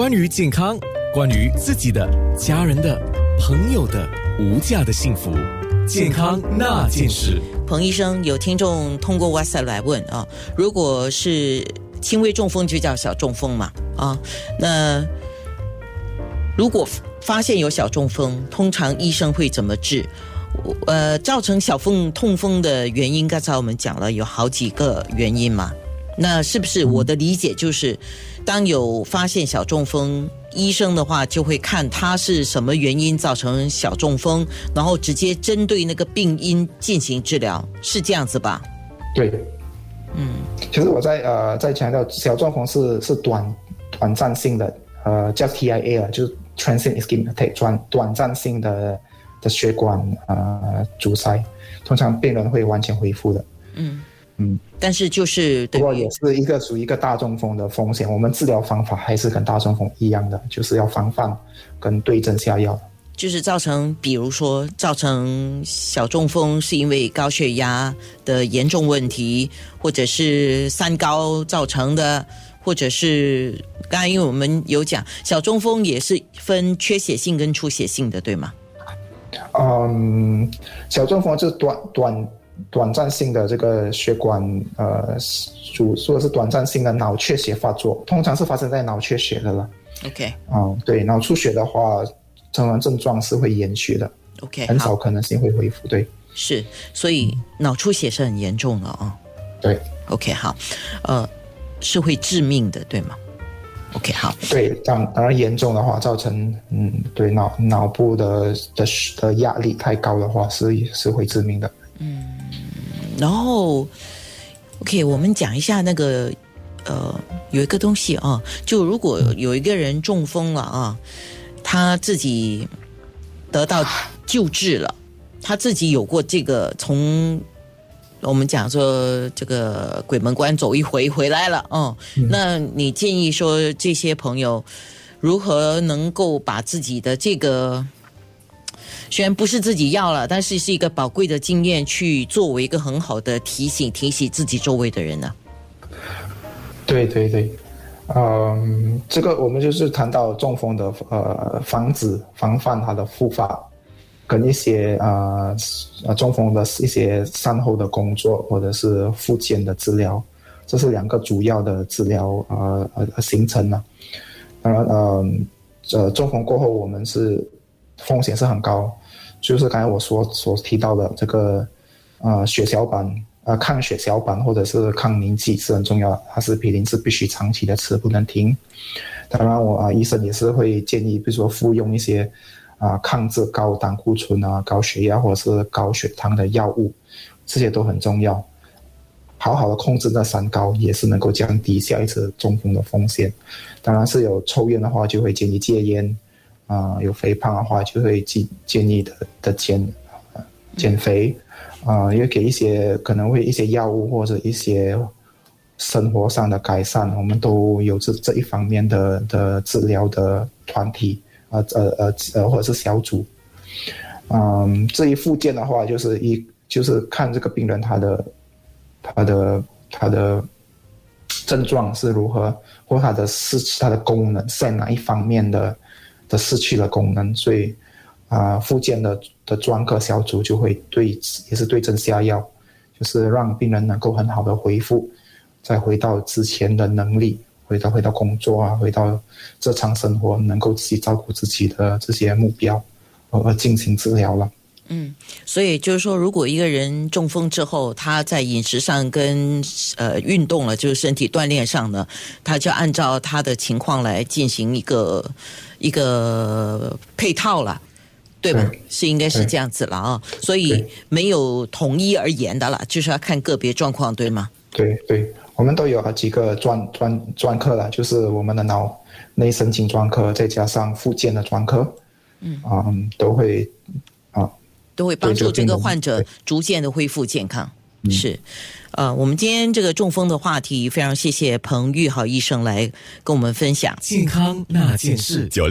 关于健康，关于自己的、家人的、朋友的无价的幸福，健康那件事。彭医生，有听众通过 WhatsApp 来问啊，如果是轻微中风就叫小中风嘛啊？那如果发现有小中风，通常医生会怎么治？呃，造成小风痛风的原因，刚才我们讲了有好几个原因嘛。那是不是我的理解就是，当有发现小中风，医生的话就会看他是什么原因造成小中风，然后直接针对那个病因进行治疗，是这样子吧？对，嗯，其实我在呃在强调小中风是是短短暂性的，呃叫 TIA 啊，就是 transient ischemic 短短暂性的的血管呃阻塞，通常病人会完全恢复的。嗯。嗯，但是就是不过也是一个属于一个大中风的风险，我们治疗方法还是跟大中风一样的，就是要防范跟对症下药。就是造成，比如说造成小中风，是因为高血压的严重问题，或者是三高造成的，或者是刚才因为我们有讲小中风也是分缺血性跟出血性的，对吗？嗯，小中风是短短。短暂性的这个血管呃，主说的是短暂性的脑缺血发作，通常是发生在脑缺血的了。OK，嗯，对，脑出血的话，通常症状是会延续的。OK，很少可能性会恢复。对，是，所以脑出血是很严重的啊。对，OK，好，呃，是会致命的，对吗？OK，好。对，当当然严重的话，造成嗯，对脑脑部的的的压力太高的话，是是会致命的。然后，OK，我们讲一下那个，呃，有一个东西啊，就如果有一个人中风了啊，他自己得到救治了，他自己有过这个从我们讲说这个鬼门关走一回回来了，哦，那你建议说这些朋友如何能够把自己的这个。虽然不是自己要了，但是是一个宝贵的经验，去作为一个很好的提醒，提醒自己周围的人呢。对对对，嗯，这个我们就是谈到中风的呃防止防范它的复发，跟一些呃呃中风的一些善后的工作或者是复健的治疗，这是两个主要的治疗呃呃形成呢。当然呃呃中风过后我们是风险是很高。就是刚才我所所提到的这个，呃，血小板，呃，抗血小板或者是抗凝剂是很重要的，它是皮林是必须长期的吃，不能停。当然，我啊，医生也是会建议，比如说服用一些啊，抗制高胆固醇啊、高血压或者是高血糖的药物，这些都很重要。好好的控制那三高，也是能够降低下一次中风的风险。当然是有抽烟的话，就会建议戒烟。啊，有肥胖的话，就会建建议的的减减肥，啊，因为给一些可能会一些药物或者一些生活上的改善，我们都有这这一方面的的治疗的团体，啊呃呃呃或者是小组，嗯，这一附件的话，就是一就是看这个病人他的他的他的症状是如何，或他的是他的功能在哪一方面的。的失去了功能，所以啊，复健的的专科小组就会对也是对症下药，就是让病人能够很好的恢复，再回到之前的能力，回到回到工作啊，回到日常生活，能够自己照顾自己的这些目标，而进行治疗了。嗯，所以就是说，如果一个人中风之后，他在饮食上跟呃运动了，就是身体锻炼上呢，他就按照他的情况来进行一个一个配套了，对吧？是应该是这样子了啊。所以没有统一而言的了，就是要看个别状况，对吗？对对，我们都有几个专专专科了，就是我们的脑内神经专科，再加上附件的专科，嗯啊，都会啊。都会帮助这个患者逐渐的恢复健康。是，呃，我们今天这个中风的话题，非常谢谢彭玉豪医生来跟我们分享健康那件事。九六。